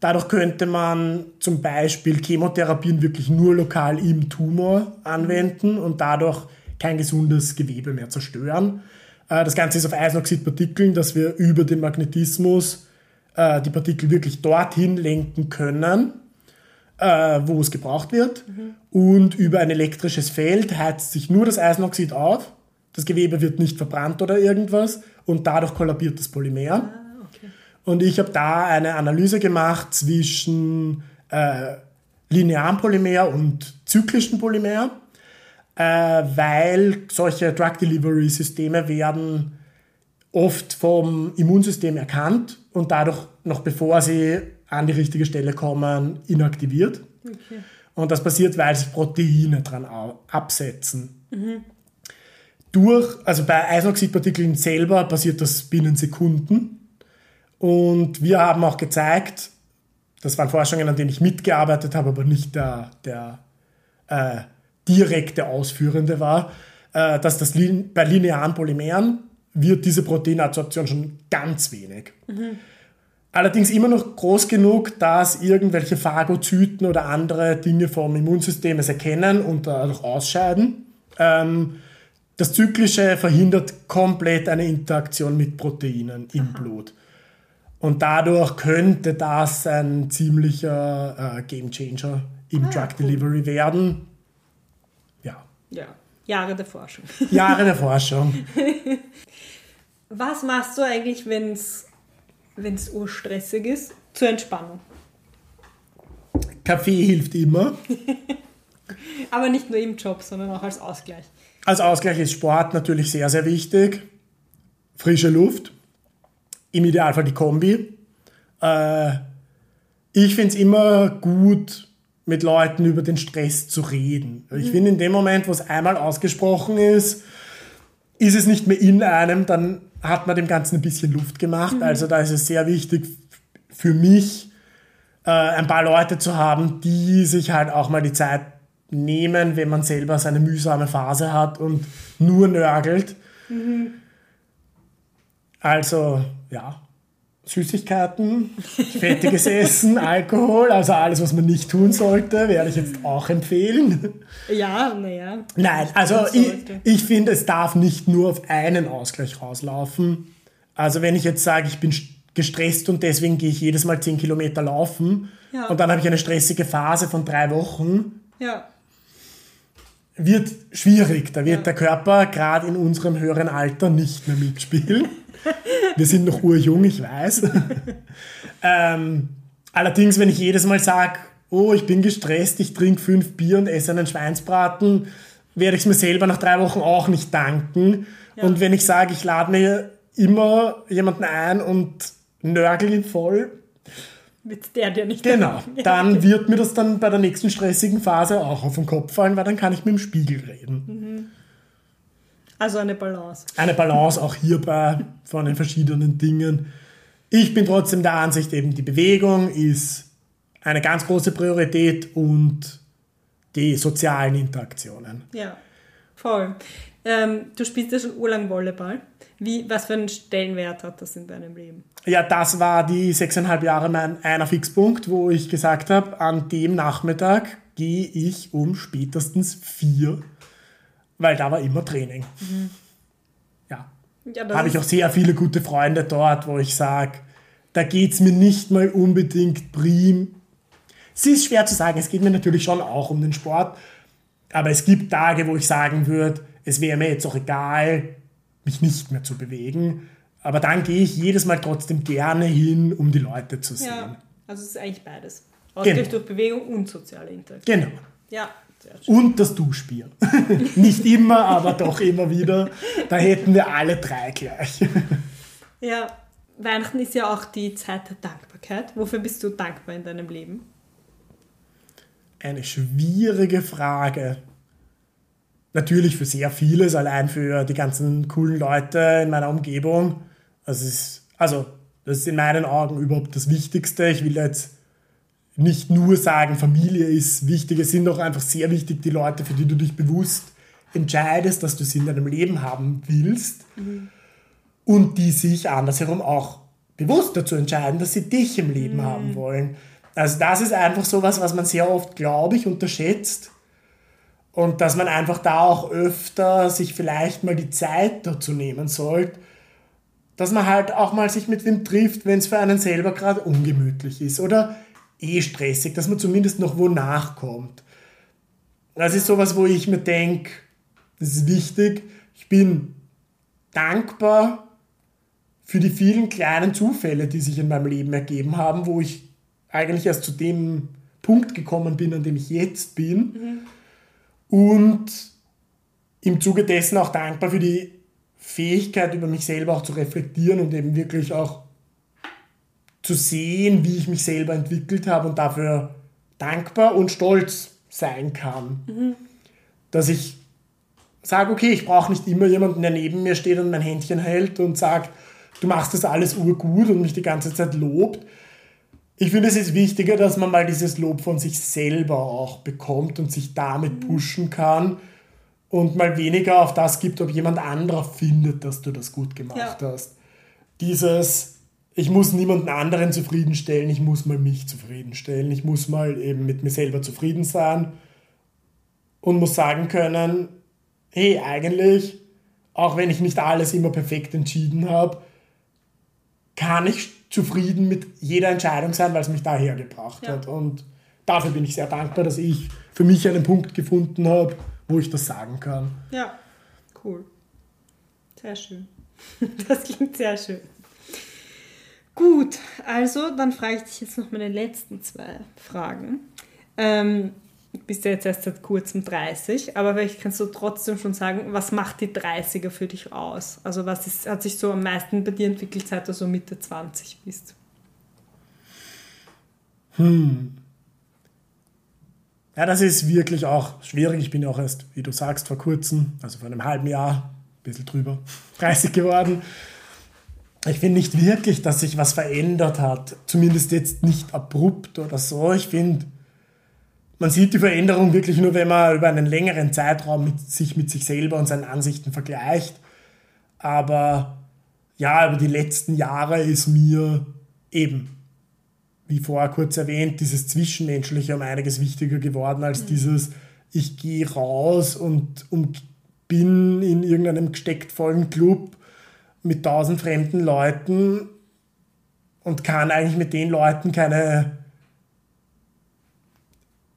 Dadurch könnte man zum Beispiel Chemotherapien wirklich nur lokal im Tumor anwenden und dadurch kein gesundes Gewebe mehr zerstören. Äh, Das Ganze ist auf Eisenoxidpartikeln, dass wir über den Magnetismus äh, die Partikel wirklich dorthin lenken können, äh, wo es gebraucht wird. Und über ein elektrisches Feld heizt sich nur das Eisenoxid auf. Das Gewebe wird nicht verbrannt oder irgendwas und dadurch kollabiert das Polymer. Ah, okay. Und ich habe da eine Analyse gemacht zwischen äh, linearen Polymer und zyklischen Polymer, äh, weil solche Drug Delivery Systeme werden oft vom Immunsystem erkannt und dadurch noch bevor sie an die richtige Stelle kommen, inaktiviert. Okay. Und das passiert, weil sich Proteine dran absetzen. Durch, also bei Eisenoxidpartikeln selber passiert das binnen Sekunden. Und wir haben auch gezeigt, das waren Forschungen, an denen ich mitgearbeitet habe, aber nicht der, der äh, direkte Ausführende war, äh, dass das lin bei linearen Polymeren wird diese Proteinadsorption schon ganz wenig. Allerdings immer noch groß genug, dass irgendwelche Phagozyten oder andere Dinge vom Immunsystem es erkennen und dadurch ausscheiden. Ähm, das Zyklische verhindert komplett eine Interaktion mit Proteinen im Blut. Und dadurch könnte das ein ziemlicher äh, Gamechanger im Drug Delivery werden. Ja, Ja, Jahre der Forschung. Jahre der Forschung. Was machst du eigentlich, wenn es urstressig ist, zur Entspannung? Kaffee hilft immer. Aber nicht nur im Job, sondern auch als Ausgleich. Als Ausgleich ist Sport natürlich sehr, sehr wichtig. Frische Luft. Im Idealfall die Kombi. Äh, ich finde es immer gut, mit Leuten über den Stress zu reden. Ich finde, in dem Moment, wo es einmal ausgesprochen ist, ist es nicht mehr in einem, dann hat man dem Ganzen ein bisschen Luft gemacht. Also da ist es sehr wichtig für mich, äh, ein paar Leute zu haben, die sich halt auch mal die Zeit nehmen, wenn man selber seine mühsame Phase hat und nur nörgelt. Also, ja, Süßigkeiten, fettiges Essen, Alkohol, also alles, was man nicht tun sollte, werde ich jetzt auch empfehlen. Ja, naja. Nein, also ich, ich finde, es darf nicht nur auf einen Ausgleich rauslaufen. Also wenn ich jetzt sage, ich bin st- gestresst und deswegen gehe ich jedes Mal 10 Kilometer laufen Ja. und dann habe ich eine stressige Phase von drei Wochen, Ja, wird schwierig. Da wird Ja. der Körper gerade in unserem höheren Alter nicht mehr mitspielen. Wir sind noch urjung, ich weiß. ähm, allerdings, wenn ich jedes Mal sage, oh, ich bin gestresst, ich trinke fünf Bier und esse einen Schweinsbraten, werde ich es mir selber nach drei Wochen auch nicht danken. Und wenn ich sage, ich lade mir immer jemanden ein und nörgel ihn voll, mit der dir nicht. genau, dann wird mir das dann bei der nächsten stressigen Phase auch auf den Kopf fallen, weil dann kann ich mit dem Spiegel reden. Also eine Balance. eine Balance auch hierbei von den verschiedenen Dingen. Ich bin trotzdem der Ansicht, eben die Bewegung ist eine ganz große Priorität und die sozialen Interaktionen. Ja, voll. Ähm, du spielst ja schon urlang Volleyball. Wie, was für einen Stellenwert hat das in deinem Leben? Ja, das war die sechseinhalb Jahre mein einer Fixpunkt, wo ich gesagt habe, an dem Nachmittag gehe ich um spätestens vier, weil da war immer Training. Mhm. Ja. ja Habe ich auch sehr viele gute Freunde dort, wo ich sage, da geht es mir nicht mal unbedingt prim. Es ist schwer zu sagen, es geht mir natürlich schon auch um den Sport, aber es gibt Tage, wo ich sagen würde, es wäre mir jetzt auch egal, mich nicht mehr zu bewegen. Aber dann gehe ich jedes Mal trotzdem gerne hin, um die Leute zu sehen. Ja, also es ist eigentlich beides. Ausgleich genau. durch Bewegung und soziale Interaktion. Genau. Ja, und das Duschbier. Nicht immer, aber doch immer wieder. Da hätten wir alle drei gleich. ja, Weihnachten ist ja auch die Zeit der Dankbarkeit. Wofür bist du dankbar in deinem Leben? Eine schwierige Frage natürlich für sehr vieles, allein für die ganzen coolen Leute in meiner Umgebung. Also, ist, also das ist in meinen Augen überhaupt das Wichtigste. Ich will jetzt nicht nur sagen, Familie ist wichtig, es sind auch einfach sehr wichtig die Leute, für die du dich bewusst entscheidest, dass du sie in deinem Leben haben willst mhm. und die sich andersherum auch bewusst dazu entscheiden, dass sie dich im Leben mhm. haben wollen. Also das ist einfach so was, was man sehr oft, glaube ich, unterschätzt und dass man einfach da auch öfter sich vielleicht mal die Zeit dazu nehmen sollte, dass man halt auch mal sich mit wem trifft, wenn es für einen selber gerade ungemütlich ist oder eh stressig, dass man zumindest noch wo nachkommt. Das ist sowas, wo ich mir denke, das ist wichtig. Ich bin dankbar für die vielen kleinen Zufälle, die sich in meinem Leben ergeben haben, wo ich eigentlich erst zu dem Punkt gekommen bin, an dem ich jetzt bin. Mhm und im Zuge dessen auch dankbar für die Fähigkeit, über mich selber auch zu reflektieren und eben wirklich auch zu sehen, wie ich mich selber entwickelt habe und dafür dankbar und stolz sein kann. Mhm. Dass ich sage, okay, ich brauche nicht immer jemanden, der neben mir steht und mein Händchen hält und sagt, du machst das alles urgut und mich die ganze Zeit lobt, ich finde, es ist wichtiger, dass man mal dieses Lob von sich selber auch bekommt und sich damit mhm. pushen kann und mal weniger auf das gibt, ob jemand anderer findet, dass du das gut gemacht ja. hast. Dieses, ich muss niemanden anderen zufriedenstellen, ich muss mal mich zufriedenstellen, ich muss mal eben mit mir selber zufrieden sein und muss sagen können, hey, eigentlich, auch wenn ich nicht alles immer perfekt entschieden habe, kann ich zufrieden mit jeder Entscheidung sein, weil es mich daher gebracht ja. hat. Und dafür bin ich sehr dankbar, dass ich für mich einen Punkt gefunden habe, wo ich das sagen kann. Ja, cool. Sehr schön. Das klingt sehr schön. Gut, also dann frage ich dich jetzt noch meine letzten zwei Fragen. Ähm, bist ja jetzt erst seit kurzem 30, aber vielleicht kannst du trotzdem schon sagen, was macht die 30er für dich aus? Also was ist, hat sich so am meisten bei dir entwickelt, seit du so Mitte 20 bist? Hm. Ja, das ist wirklich auch schwierig. Ich bin ja auch erst, wie du sagst, vor kurzem, also vor einem halben Jahr, ein bisschen drüber, 30 geworden. Ich finde nicht wirklich, dass sich was verändert hat. Zumindest jetzt nicht abrupt oder so. Ich finde, man sieht die Veränderung wirklich nur, wenn man über einen längeren Zeitraum mit sich mit sich selber und seinen Ansichten vergleicht. Aber ja, über die letzten Jahre ist mir eben, wie vorher kurz erwähnt, dieses Zwischenmenschliche um einiges wichtiger geworden als mhm. dieses, ich gehe raus und, und bin in irgendeinem gesteckt vollen Club mit tausend fremden Leuten und kann eigentlich mit den Leuten keine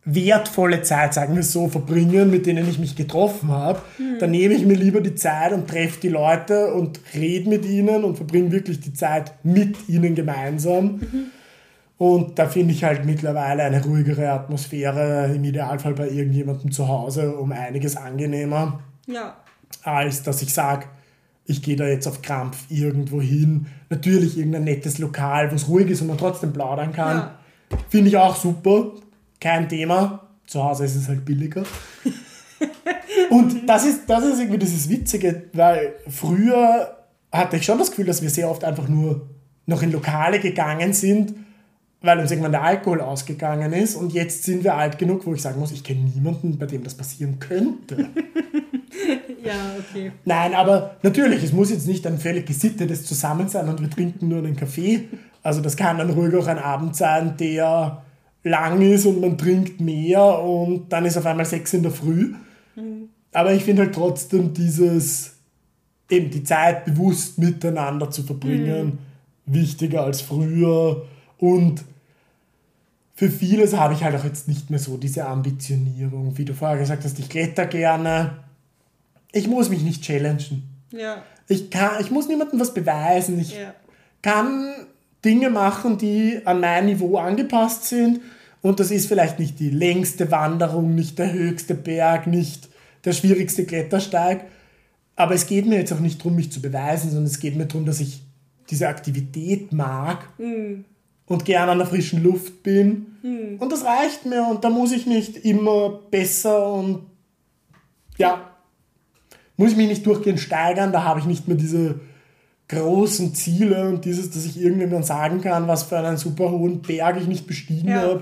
wertvolle Zeit, sagen wir so, verbringen, mit denen ich mich getroffen habe, mhm. dann nehme ich mir lieber die Zeit und treffe die Leute und rede mit ihnen und verbringe wirklich die Zeit mit ihnen gemeinsam. Mhm. Und da finde ich halt mittlerweile eine ruhigere Atmosphäre, im Idealfall bei irgendjemandem zu Hause, um einiges angenehmer, ja. als dass ich sage, ich gehe da jetzt auf Krampf irgendwo hin. Natürlich irgendein nettes Lokal, wo es ruhig ist und man trotzdem plaudern kann. Ja. Finde ich auch super kein Thema. Zu Hause ist es halt billiger. Und das ist, das ist irgendwie dieses Witzige, weil früher hatte ich schon das Gefühl, dass wir sehr oft einfach nur noch in Lokale gegangen sind, weil uns irgendwann der Alkohol ausgegangen ist und jetzt sind wir alt genug, wo ich sagen muss, ich kenne niemanden, bei dem das passieren könnte. Ja, okay. Nein, aber natürlich, es muss jetzt nicht ein völlig gesittetes Zusammensein und wir trinken nur einen Kaffee. Also das kann dann ruhig auch ein Abend sein, der lang ist und man trinkt mehr und dann ist auf einmal sechs in der Früh. Aber ich finde halt trotzdem dieses, eben die Zeit bewusst miteinander zu verbringen, wichtiger als früher. Und für vieles habe ich halt auch jetzt nicht mehr so diese Ambitionierung. Wie du vorher gesagt hast, ich kletter gerne. Ich muss mich nicht challengen. Ja, Ich, kann, ich muss niemandem was beweisen. Ich ja. kann Dinge machen, die an mein Niveau angepasst sind. Und das ist vielleicht nicht die längste Wanderung, nicht der höchste Berg, nicht der schwierigste Klettersteig. Aber es geht mir jetzt auch nicht darum, mich zu beweisen, sondern es geht mir darum, dass ich diese Aktivität mag und gerne an der frischen Luft bin. Und das reicht mir und da muss ich nicht immer besser und ja, muss ich mich nicht durchgehend steigern, da habe ich nicht mehr diese großen Ziele und dieses, dass ich irgendjemandem sagen kann, was für einen super hohen Berg ich nicht bestiegen Ja. habe.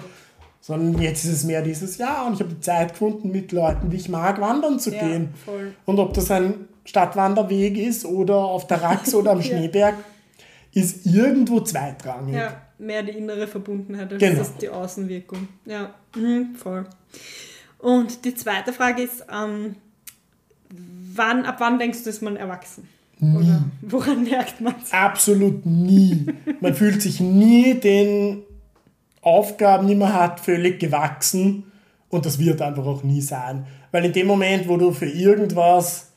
Sondern jetzt ist es mehr dieses, ja, und ich habe die Zeit gefunden, mit Leuten, die ich mag, wandern zu Ja, gehen. voll. Und ob das ein Stadtwanderweg ist oder auf der Rax oder am. Schneeberg, ist irgendwo zweitrangig. Ja, mehr die innere Verbundenheit als Genau. die Außenwirkung. Ja, mhm, voll. Und die zweite Frage ist, ähm, wann, ab wann denkst du, ist man erwachsen? Oder woran merkt man es? Absolut nie. Man fühlt sich nie den Aufgaben, die man hat, völlig gewachsen. Und das wird einfach auch nie sein. Weil in dem Moment, wo du für irgendwas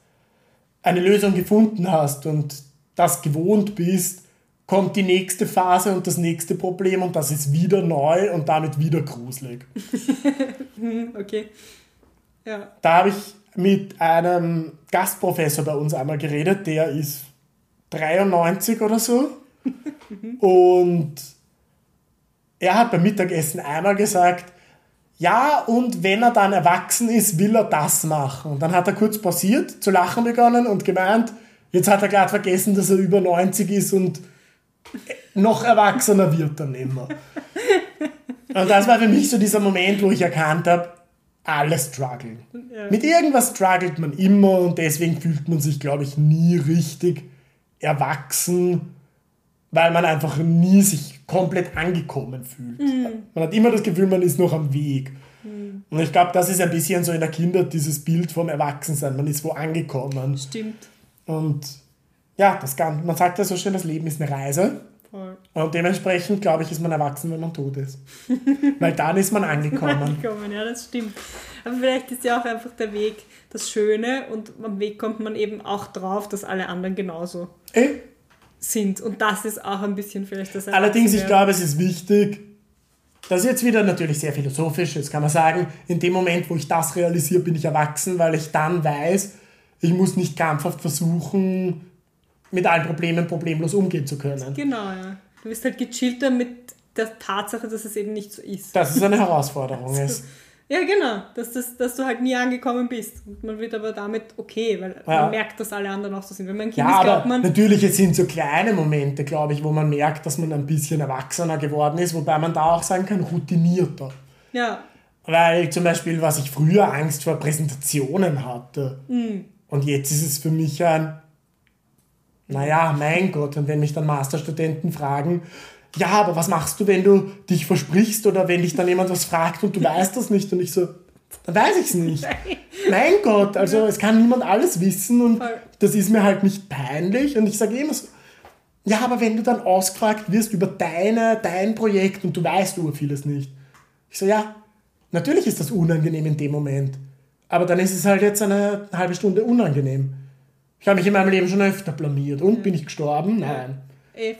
eine Lösung gefunden hast und das gewohnt bist, kommt die nächste Phase und das nächste Problem und das ist wieder neu und damit wieder gruselig. Okay. Ja, Da habe ich mit einem Gastprofessor bei uns einmal geredet, der ist 93 oder so. Und er hat beim Mittagessen einmal gesagt, ja, und wenn er dann erwachsen ist, will er das machen. Und dann hat er kurz pausiert, zu lachen begonnen und gemeint, jetzt hat er gerade vergessen, dass er über 90 ist und noch erwachsener wird dann immer. Und das war für mich so dieser Moment, wo ich erkannt habe, alle strugglen. Ja. Mit irgendwas struggelt man immer und deswegen fühlt man sich, glaube ich, nie richtig erwachsen, weil man einfach nie sich komplett angekommen fühlt. Man hat immer das Gefühl, man ist noch am Weg. Und ich glaube, das ist ein bisschen so in der Kindheit dieses Bild vom Erwachsensein. Man ist wo angekommen. stimmt. Und ja, das kann, man sagt ja so schön, das Leben ist eine Reise. Voll. Und dementsprechend, glaube ich, ist man erwachsen, wenn man tot ist. Weil dann ist man angekommen. Angekommen, ja, das stimmt. Aber vielleicht ist ja auch einfach der Weg das Schöne und am Weg kommt man eben auch drauf, dass alle anderen genauso Eh? Sind. Und das ist auch ein bisschen vielleicht das Allerdings, ich glaube, es ist wichtig, das ist jetzt wieder natürlich sehr philosophisch, jetzt kann man sagen, in dem Moment, wo ich das realisiere, bin ich erwachsen, weil ich dann weiß, ich muss nicht krampfhaft versuchen, mit allen Problemen problemlos umgehen zu können. Genau, ja. Du bist halt gechillter mit der Tatsache, dass es eben nicht so ist. Das ist eine Herausforderung. ist. Ja, genau, dass, das, dass du halt nie angekommen bist. Und man wird aber damit okay, weil Ja. man merkt, dass alle anderen auch so sind. Wenn man ein Kind Ja, ist, glaubt man, natürlich, es sind so kleine Momente, glaube ich, wo man merkt, dass man ein bisschen erwachsener geworden ist, wobei man da auch sagen kann, routinierter. ja, Weil zum Beispiel, was ich früher Angst vor Präsentationen hatte. Und jetzt ist es für mich ein, naja, mein Gott, und wenn mich dann Masterstudenten fragen, ja, aber was machst du, wenn du dich versprichst oder wenn dich dann jemand was fragt und du weißt das nicht und ich so, dann weiß ich es nicht. Mein Gott, also es kann niemand alles wissen und Voll. das ist mir halt nicht peinlich und ich sage immer so, ja, aber wenn du dann ausgefragt wirst über deine, dein Projekt und du weißt über vieles nicht. Ich so, ja, natürlich ist das unangenehm in dem Moment. Aber dann ist es halt jetzt eine halbe Stunde unangenehm. Ich habe mich in meinem Leben schon öfter blamiert. Und bin ich gestorben? Nein.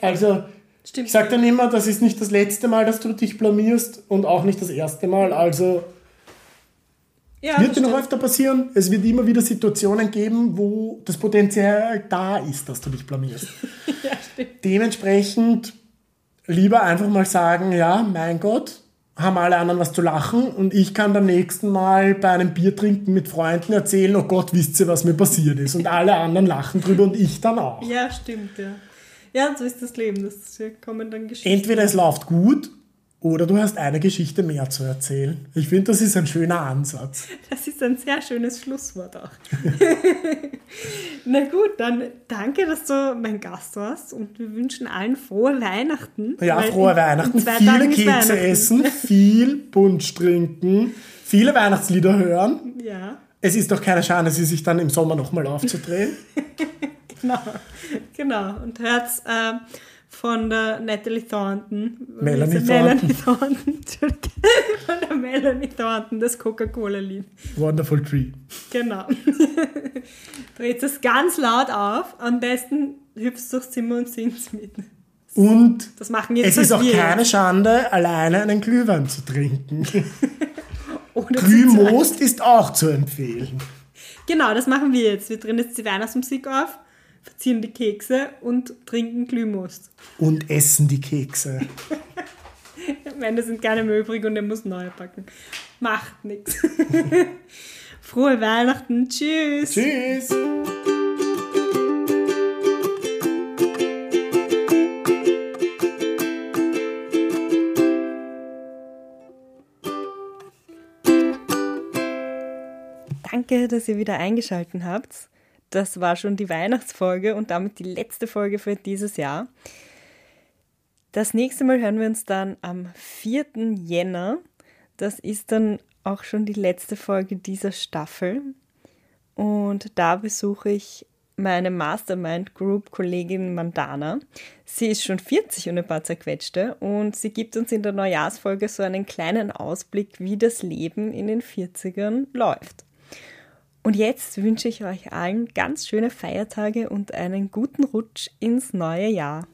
Also, stimmt. ich sage dann immer, das ist nicht das letzte Mal, dass du dich blamierst und auch nicht das erste Mal. Also, ja, wird das dir noch öfter passieren. Es wird immer wieder Situationen geben, wo das Potenzial da ist, dass du dich blamierst. Ja, stimmt. Dementsprechend lieber einfach mal sagen, ja, mein Gott, haben alle anderen was zu lachen und ich kann beim nächsten Mal bei einem Bier trinken mit Freunden erzählen, oh Gott, wisst ihr, was mir passiert ist. Und alle anderen lachen drüber und ich dann auch. Ja, stimmt, ja. Ja, so ist das Leben. Das kommen dann Geschichten. Entweder es läuft gut Oder du hast eine Geschichte mehr zu erzählen. Ich finde, das ist ein schöner Ansatz. Das ist ein sehr schönes Schlusswort auch. Na gut, dann danke, dass du mein Gast warst und wir wünschen allen frohe Weihnachten. Ja, frohe in- Weihnachten. in Viele Tagen Kekse Weihnachten. essen, viel Punsch trinken, viele Weihnachtslieder hören. Ja, Es ist doch keine Schande, sie sich dann im Sommer nochmal aufzudrehen. genau. genau. Und hört äh, von der Natalie Thornton. Melanie Melanie Thornton. Von der Melanie Thornton, das Coca-Cola-Lied. Wonderful Tree. Genau. Dreht es ganz laut auf. Am besten hüpfst du durchs Zimmer und singst mit. Und Das machen jetzt es ist auch keine Schande, alleine einen Glühwein zu trinken. Glühmost ist auch zu empfehlen. Genau, das machen wir jetzt. Wir drehen jetzt die Weihnachtsmusik auf, verziehen die Kekse und trinken Glühmost. Und essen die Kekse. Am Ende sind keine mehr übrig und er muss neue packen. Macht nichts. Frohe Weihnachten. Tschüss. Tschüss. Danke, dass ihr wieder eingeschaltet habt. Das war schon die Weihnachtsfolge und damit die letzte Folge für dieses Jahr. Das nächste Mal hören wir uns dann am 4. Jänner. Das ist dann auch schon die letzte Folge dieser Staffel. Und da besuche ich meine Mastermind Group Kollegin Mandana. Sie ist schon 40 und ein paar zerquetschte und sie gibt uns in der Neujahrsfolge so einen kleinen Ausblick, wie das Leben in den 40ern läuft. Und jetzt wünsche ich euch allen ganz schöne Feiertage und einen guten Rutsch ins neue Jahr.